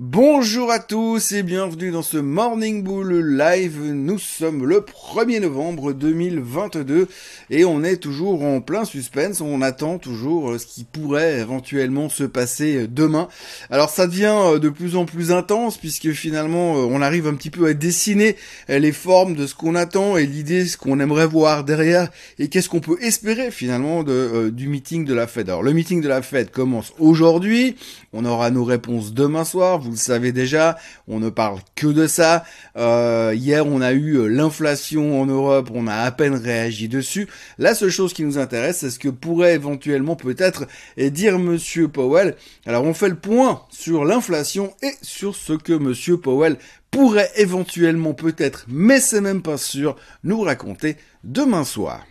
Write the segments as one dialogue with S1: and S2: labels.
S1: Bonjour à tous et bienvenue dans ce Morning Bull Live. Nous sommes le 1er novembre 2022 et on est toujours en plein suspense. On attend toujours euh, ce qui pourrait éventuellement se passer euh, demain. Alors ça devient euh, de plus en plus intense puisque finalement on arrive un petit peu à dessiner les formes de ce qu'on attend et l'idée ce qu'on aimerait voir derrière et qu'est-ce qu'on peut espérer finalement du meeting de la Fed. Alors le meeting de la Fed commence aujourd'hui. On aura nos réponses demain soir vous le savez déjà, on ne parle que de ça. Euh, hier, on a eu euh, l'inflation en Europe, on a à peine réagi dessus. La seule chose qui nous intéresse, c'est ce que pourrait éventuellement peut-être dire Monsieur Powell. Alors, on fait le point sur l'inflation et sur ce que Monsieur Powell pourrait éventuellement peut-être, mais c'est même pas sûr, nous raconter demain soir.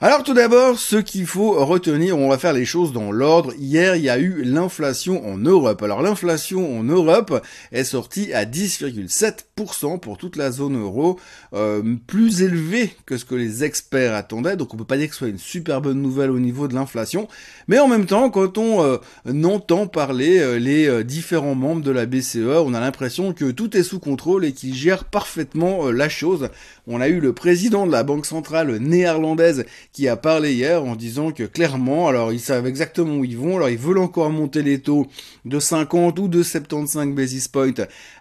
S1: Alors tout d'abord, ce qu'il faut retenir, on va faire les choses dans l'ordre. Hier, il y a eu l'inflation en Europe. Alors l'inflation en Europe est sortie à 10,7% pour toute la zone euro, euh, plus élevé que ce que les experts attendaient. Donc on peut pas dire que ce soit une super bonne nouvelle au niveau de l'inflation. Mais en même temps, quand on euh, entend parler euh, les différents membres de la BCE, on a l'impression que tout est sous contrôle et qu'ils gèrent parfaitement la chose. On a eu le président de la Banque centrale néerlandaise qui a parlé hier en disant que clairement, alors ils savent exactement où ils vont, alors ils veulent encore monter les taux de 50 ou de 75 basis points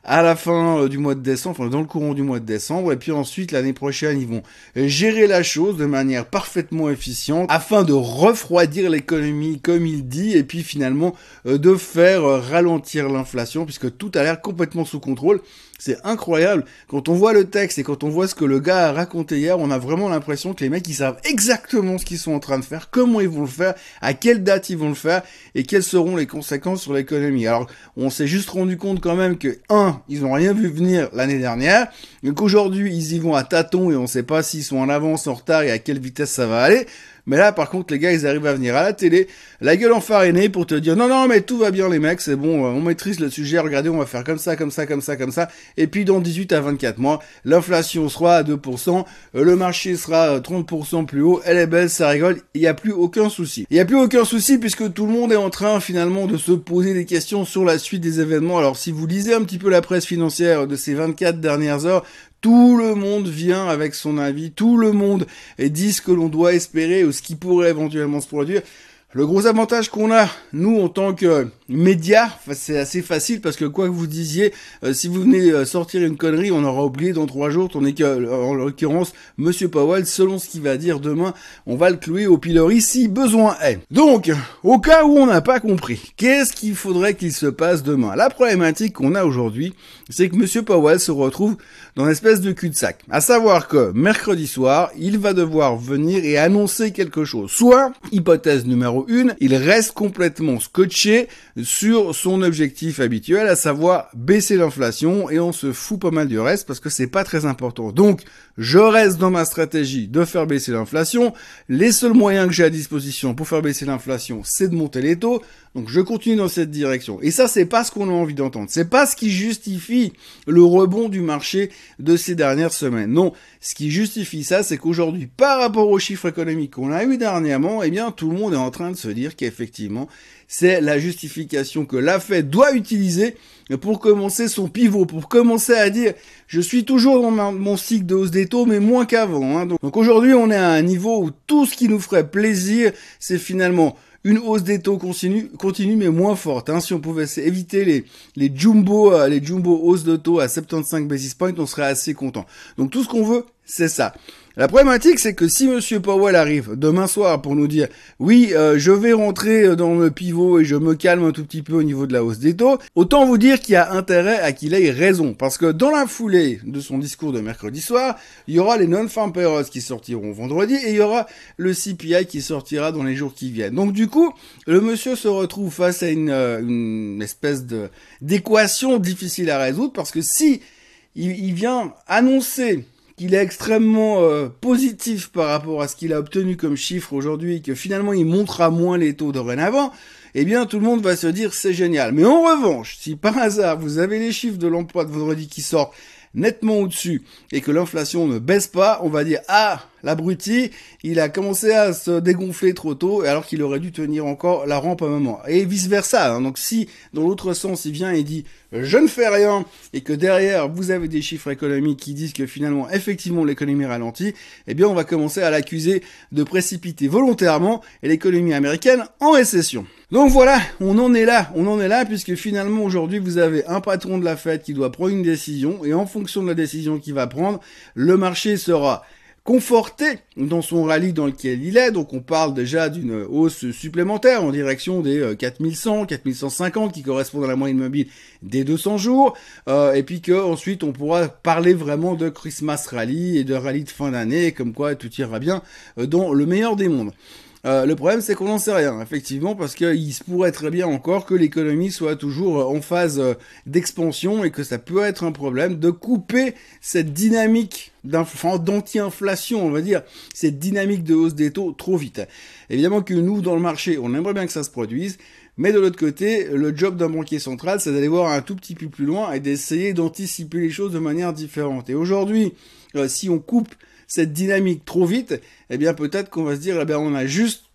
S1: à la fin euh, du mois de décembre, enfin dans le courant du mois de décembre, et puis ensuite l'année prochaine ils vont gérer la chose de manière parfaitement efficiente afin de refroidir l'économie comme il dit, et puis finalement euh, de faire euh, ralentir l'inflation puisque tout a l'air complètement sous contrôle. C'est incroyable. Quand on voit le texte et quand on voit ce que le gars a raconté hier, on a vraiment l'impression que les mecs, ils savent exactement ce qu'ils sont en train de faire, comment ils vont le faire, à quelle date ils vont le faire et quelles seront les conséquences sur l'économie. Alors, on s'est juste rendu compte quand même que, un, ils ont rien vu venir l'année dernière, donc aujourd'hui, ils y vont à tâtons et on sait pas s'ils sont en avance, en retard et à quelle vitesse ça va aller. Mais là, par contre, les gars, ils arrivent à venir à la télé, la gueule enfarinée pour te dire non, non, mais tout va bien, les mecs, c'est bon, on maîtrise le sujet, regardez, on va faire comme ça, comme ça, comme ça, comme ça. Et puis, dans 18 à 24 mois, l'inflation sera à 2%, euh, le marché sera 30% plus haut, elle est belle, ça rigole, il n'y a plus aucun souci. Il n'y a plus aucun souci puisque tout le monde est en train, finalement, de se poser des questions sur la suite des événements. Alors, si vous lisez un petit peu la presse financière de ces 24 dernières heures, tout le monde vient avec son avis, tout le monde dit ce que l'on doit espérer ou ce qui pourrait éventuellement se produire. Le gros avantage qu'on a, nous, en tant que médias, c'est assez facile parce que quoi que vous disiez, euh, si vous venez euh, sortir une connerie, on aura oublié dans trois jours, tandis que, en l'occurrence, Monsieur Powell, selon ce qu'il va dire demain, on va le clouer au pilori si besoin est. Donc, au cas où on n'a pas compris, qu'est-ce qu'il faudrait qu'il se passe demain? La problématique qu'on a aujourd'hui, c'est que Monsieur Powell se retrouve dans une espèce de cul-de-sac. À savoir que mercredi soir, il va devoir venir et annoncer quelque chose. Soit, hypothèse numéro une, il reste complètement scotché sur son objectif habituel, à savoir baisser l'inflation, et on se fout pas mal du reste parce que c'est pas très important. Donc, je reste dans ma stratégie de faire baisser l'inflation. Les seuls moyens que j'ai à disposition pour faire baisser l'inflation, c'est de monter les taux. Donc je continue dans cette direction. Et ça, c'est pas ce qu'on a envie d'entendre. C'est pas ce qui justifie le rebond du marché de ces dernières semaines. Non, ce qui justifie ça, c'est qu'aujourd'hui, par rapport aux chiffres économiques qu'on a eu dernièrement, eh bien, tout le monde est en train de se dire qu'effectivement, c'est la justification que la Fed doit utiliser pour commencer son pivot, pour commencer à dire je suis toujours dans mon cycle de hausse des taux, mais moins qu'avant. Hein. Donc, aujourd'hui, on est à un niveau où tout ce qui nous ferait plaisir, c'est finalement une hausse des taux continue, continue mais moins forte. Hein. Si on pouvait éviter les, les jumbo, euh, les jumbo hausses de taux à 75 basis points, on serait assez content. Donc tout ce qu'on veut, c'est ça. La problématique, c'est que si Monsieur Powell arrive demain soir pour nous dire oui, euh, je vais rentrer dans le pivot et je me calme un tout petit peu au niveau de la hausse des taux, autant vous dire qu'il y a intérêt à qu'il ait raison, parce que dans la foulée de son discours de mercredi soir, il y aura les non-farm payrolls qui sortiront vendredi et il y aura le CPI qui sortira dans les jours qui viennent. Donc du coup, le monsieur se retrouve face à une, euh, une espèce de d'équation difficile à résoudre parce que si il vient annoncer qu'il est extrêmement euh, positif par rapport à ce qu'il a obtenu comme chiffre aujourd'hui que finalement il montrera moins les taux dorénavant, eh bien tout le monde va se dire c'est génial. Mais en revanche, si par hasard vous avez les chiffres de l'emploi de vendredi qui sortent nettement au-dessus et que l'inflation ne baisse pas, on va dire ah l'abruti, il a commencé à se dégonfler trop tôt alors qu'il aurait dû tenir encore la rampe un moment. Et vice versa. Hein. Donc si dans l'autre sens il vient et dit je ne fais rien et que derrière vous avez des chiffres économiques qui disent que finalement effectivement l'économie ralentit, eh bien on va commencer à l'accuser de précipiter volontairement l'économie américaine en récession. Donc voilà, on en est là, on en est là puisque finalement aujourd'hui vous avez un patron de la fête qui doit prendre une décision et en fonction de la décision qu'il va prendre, le marché sera conforté dans son rallye dans lequel il est. Donc on parle déjà d'une hausse supplémentaire en direction des 4100, euh, 4150 qui correspondent à la moyenne mobile des 200 jours. Euh, et puis que ensuite on pourra parler vraiment de Christmas rally et de rallye de fin d'année, comme quoi tout ira bien euh, dans le meilleur des mondes. Euh, le problème, c'est qu'on n'en sait rien, effectivement, parce qu'il se pourrait très bien encore que l'économie soit toujours euh, en phase euh, d'expansion et que ça peut être un problème de couper cette dynamique d'anti-inflation, on va dire, cette dynamique de hausse des taux trop vite. Évidemment que nous, dans le marché, on aimerait bien que ça se produise, mais de l'autre côté, le job d'un banquier central, c'est d'aller voir un tout petit peu plus loin et d'essayer d'anticiper les choses de manière différente. Et aujourd'hui, si on coupe cette dynamique trop vite, eh bien peut-être qu'on va se dire, eh bien on a juste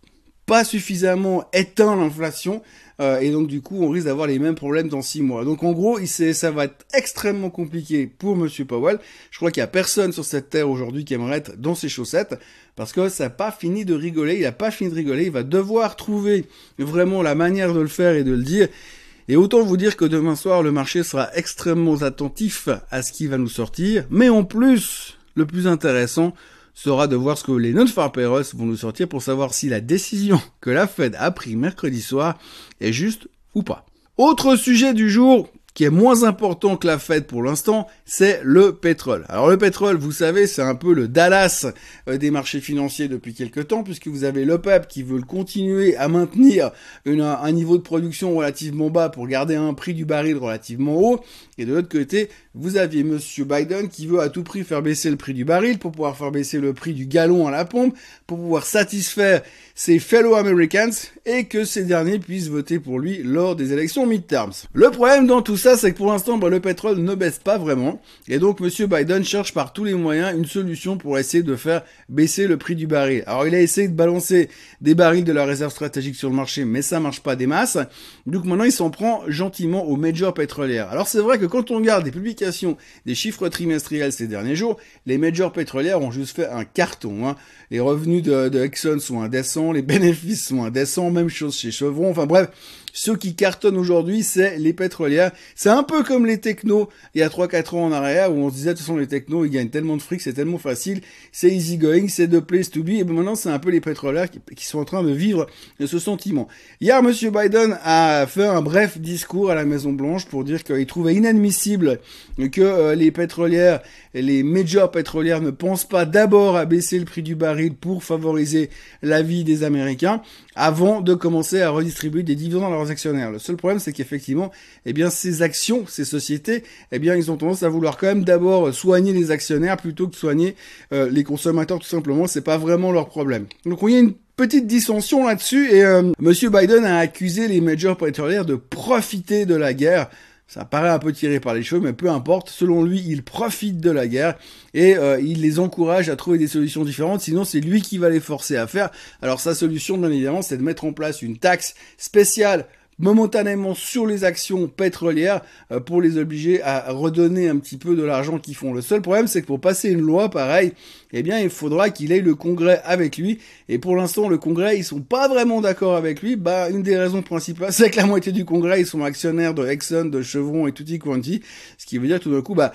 S1: pas suffisamment éteint l'inflation euh, et donc du coup on risque d'avoir les mêmes problèmes dans six mois. Donc en gros, il ça va être extrêmement compliqué pour Monsieur Powell. Je crois qu'il y a personne sur cette terre aujourd'hui qui aimerait être dans ses chaussettes parce que ça n'a pas fini de rigoler. Il n'a pas fini de rigoler. Il va devoir trouver vraiment la manière de le faire et de le dire. Et autant vous dire que demain soir, le marché sera extrêmement attentif à ce qui va nous sortir. Mais en plus, le plus intéressant sera de voir ce que les non-farm vont nous sortir pour savoir si la décision que la Fed a prise mercredi soir est juste ou pas. Autre sujet du jour, qui est moins important que la fête pour l'instant, c'est le pétrole. Alors le pétrole, vous savez, c'est un peu le Dallas euh, des marchés financiers depuis quelques temps, puisque vous avez l'OPEP qui veut continuer à maintenir un niveau de production relativement bas pour garder un prix du baril relativement haut, et de l'autre côté, vous aviez Monsieur Biden qui veut à tout prix faire baisser le prix du baril pour pouvoir faire baisser le prix du gallon à la pompe, pour pouvoir satisfaire ses fellow Americans et que ces derniers puissent voter pour lui lors des élections midterms. Le problème dans tout ça, c'est que pour l'instant, bah, le pétrole ne baisse pas vraiment. Et donc, Monsieur Biden cherche par tous les moyens une solution pour essayer de faire baisser le prix du baril. Alors, il a essayé de balancer des barils de la réserve stratégique sur le marché, mais ça marche pas des masses. Donc maintenant, il s'en prend gentiment aux majors pétrolières. Alors, c'est vrai que quand on regarde des publications, des chiffres trimestriels ces derniers jours, les majors pétrolières ont juste fait un carton. Hein. Les revenus de, de Exxon sont indécents, les bénéfices sont indécents, même chose chez Chevron. Enfin bref, ceux qui cartonnent aujourd'hui, c'est les pétrolières. C'est un peu comme les technos il y a 3-4 ans en arrière où on se disait de toute façon les technos ils gagnent tellement de fric, c'est tellement facile, c'est easy going, c'est the place to be. Et ben maintenant c'est un peu les pétrolières qui, sont en train de vivre ce sentiment. Hier, Monsieur Biden a fait un bref discours à la Maison Blanche pour dire qu'il trouvait inadmissible que euh, les pétrolières, les majors pétrolières ne pensent pas d'abord à baisser le prix du baril pour favoriser la vie des Américains avant de commencer à redistribuer des dividendes actionnaires. Le seul problème, c'est qu'effectivement, eh bien, ces actions, ces sociétés, eh bien, ils ont tendance à vouloir quand même d'abord soigner les actionnaires plutôt que soigner euh, les consommateurs, tout simplement. C'est pas vraiment leur problème. Donc, on y a une petite dissension là-dessus et euh, Monsieur Biden a accusé les majors pétrolières de profiter de la guerre ça paraît un peu tiré par les cheveux, mais peu importe. Selon lui, il profite de la guerre et euh, il les encourage à trouver des solutions différentes. Sinon, c'est lui qui va les forcer à faire. Alors sa solution, bien évidemment, c'est de mettre en place une taxe spéciale momentanément sur les actions pétrolières euh, pour les obliger à redonner un petit peu de l'argent qu'ils font. Le seul problème, c'est que pour passer une loi pareille, eh bien, il faudra qu'il ait le Congrès avec lui. Et pour l'instant, le Congrès, ils sont pas vraiment d'accord avec lui. Bah, une des raisons principales, c'est que la moitié du Congrès, ils sont actionnaires de Exxon, de Chevron et tutti quanti. Ce qui veut dire tout d'un coup, bah,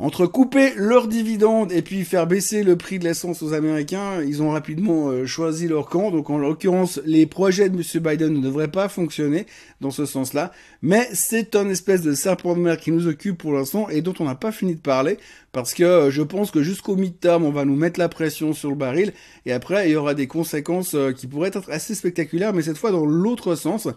S1: entre couper leurs dividendes et puis faire baisser le prix de l'essence aux Américains, ils ont rapidement euh, choisi leur camp. Donc en l'occurrence, les projets de M. Biden ne devraient pas fonctionner dans ce sens-là. Mais c'est un espèce de serpent de mer qui nous occupe pour l'instant et dont on n'a pas fini de parler parce que euh, je pense que jusqu'au mid-term, on va nous mettre la pression sur le baril et après, il y aura des conséquences euh, qui pourraient être assez spectaculaires, mais cette fois dans l'autre sens.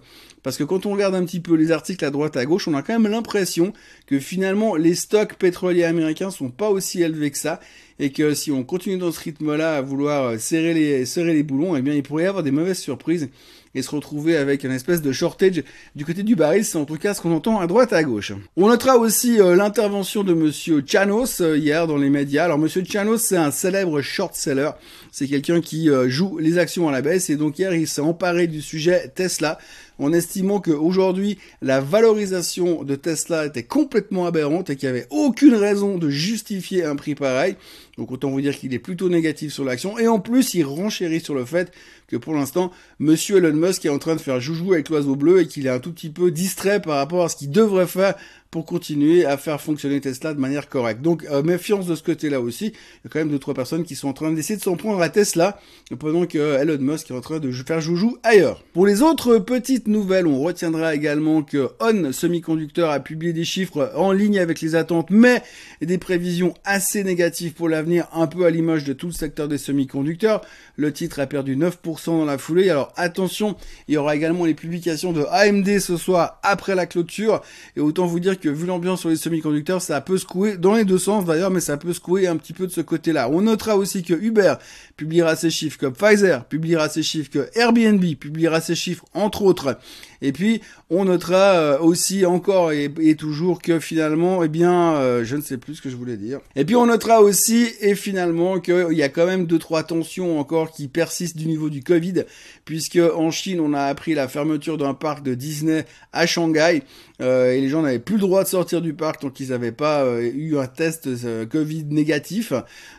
S1: Parce que quand on regarde un petit peu les articles à droite à gauche, on a quand même l'impression que finalement les stocks pétroliers américains sont pas aussi élevés que ça et que si on continue dans ce rythme-là à vouloir serrer les serrer les boulons, eh bien il pourrait y avoir des mauvaises surprises et se retrouver avec une espèce de shortage du côté du baril, c'est en tout cas ce qu'on entend à droite et à gauche. On notera aussi euh, l'intervention de monsieur Chanos euh, hier dans les médias. Alors monsieur Chanos, c'est un célèbre short seller, c'est quelqu'un qui euh, joue les actions à la baisse et donc hier il s'est emparé du sujet Tesla en estimant qu'aujourd'hui la valorisation de Tesla était complètement aberrante et qu'il n'y avait aucune raison de justifier un prix pareil. Donc autant vous dire qu'il est plutôt négatif sur l'action et en plus il renchérit sur le fait que pour l'instant monsieur Elon Musk est en train de faire joujou avec l'oiseau bleu et qu'il est un tout petit peu distrait par rapport à ce qu'il devrait faire pour continuer à faire fonctionner Tesla de manière correcte. Donc euh, méfiance de ce côté-là aussi. Il y a quand même deux trois personnes qui sont en train d'essayer de s'en prendre à Tesla pendant que euh, Elon Musk est en train de faire joujou ailleurs. Pour les autres petites nouvelles, on retiendra également que On Semiconductor a publié des chiffres en ligne avec les attentes, mais des prévisions assez négatives pour l'avenir, un peu à l'image de tout le secteur des semi-conducteurs. Le titre a perdu 9% dans la foulée. Alors attention, il y aura également les publications de AMD ce soir après la clôture. Et autant vous dire vu l'ambiance sur les semi-conducteurs, ça peut secouer dans les deux sens d'ailleurs, mais ça peut secouer un petit peu de ce côté-là. On notera aussi que Uber publiera ses chiffres, que Pfizer publiera ses chiffres, que Airbnb publiera ses chiffres, entre autres. Et puis, on notera euh, aussi encore et, toujours que finalement, eh bien, euh, je ne sais plus ce que je voulais dire. Et puis, on notera aussi et finalement qu'il y a quand même deux trois tensions encore qui persistent du niveau du Covid, puisque en Chine, on a appris la fermeture d'un parc de Disney à Shanghai euh, et les gens n'avaient plus le droit de sortir du parc tant qu'ils n'avaient pas eu un test Covid négatif.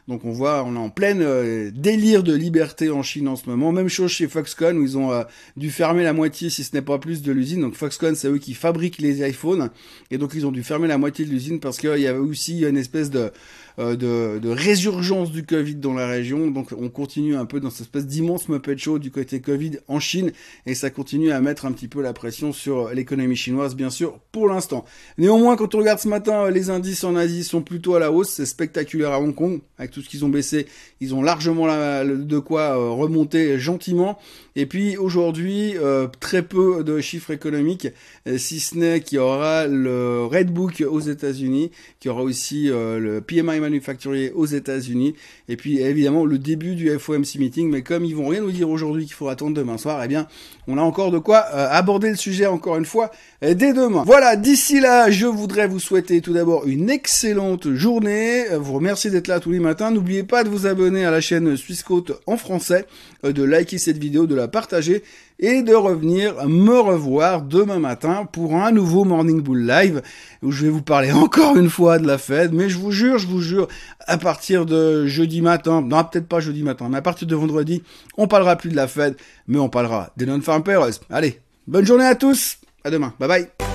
S1: Donc, on voit, on est en pleine délire de liberté en Chine en ce moment. Même chose chez Foxconn où ils ont dû fermer la moitié, si ce n'est pas plus de l'usine. Donc Foxconn, c'est eux qui fabriquent les iPhones. Et donc ils ont dû fermer la moitié de l'usine parce qu'il y avait aussi une espèce de, euh, de, de, résurgence du Covid dans la région. Donc on continue un peu dans cette espèce d'immense Muppet Show du côté Covid en Chine. Et ça continue à mettre un petit peu la pression sur l'économie chinoise, bien sûr, pour l'instant. Néanmoins, quand on regarde ce matin, les indices en Asie sont plutôt à la hausse. C'est spectaculaire à Hong Kong. Avec tout ce qu'ils ont baissé, ils ont largement de quoi euh, remonter gentiment. Et puis aujourd'hui, euh, très peu de chiffres économiques, euh, si ce n'est qu'il y aura le Redbook aux États-Unis, qu'il y aura aussi euh, le PMI manufacturier aux États-Unis, et puis évidemment le début du FOMC meeting. Mais comme ils vont rien nous dire aujourd'hui qu'il faut attendre demain soir, eh bien, on a encore de quoi aborder le sujet encore une fois dès demain. Voilà, d'ici là, je voudrais vous souhaiter tout d'abord une excellente journée. Vous remercier d'être là tous les matins. N'oubliez pas de vous abonner à la chaîne Suisse en français, de liker cette vidéo, de la partager et de revenir me revoir demain matin pour un nouveau Morning Bull Live où je vais vous parler encore une fois de la Fed, mais je vous jure, je vous jure, à partir de jeudi matin, non peut-être pas jeudi matin, mais à partir de vendredi, on parlera plus de la Fed, mais on parlera des non-farm payrolls. Allez, bonne journée à tous, à demain, bye bye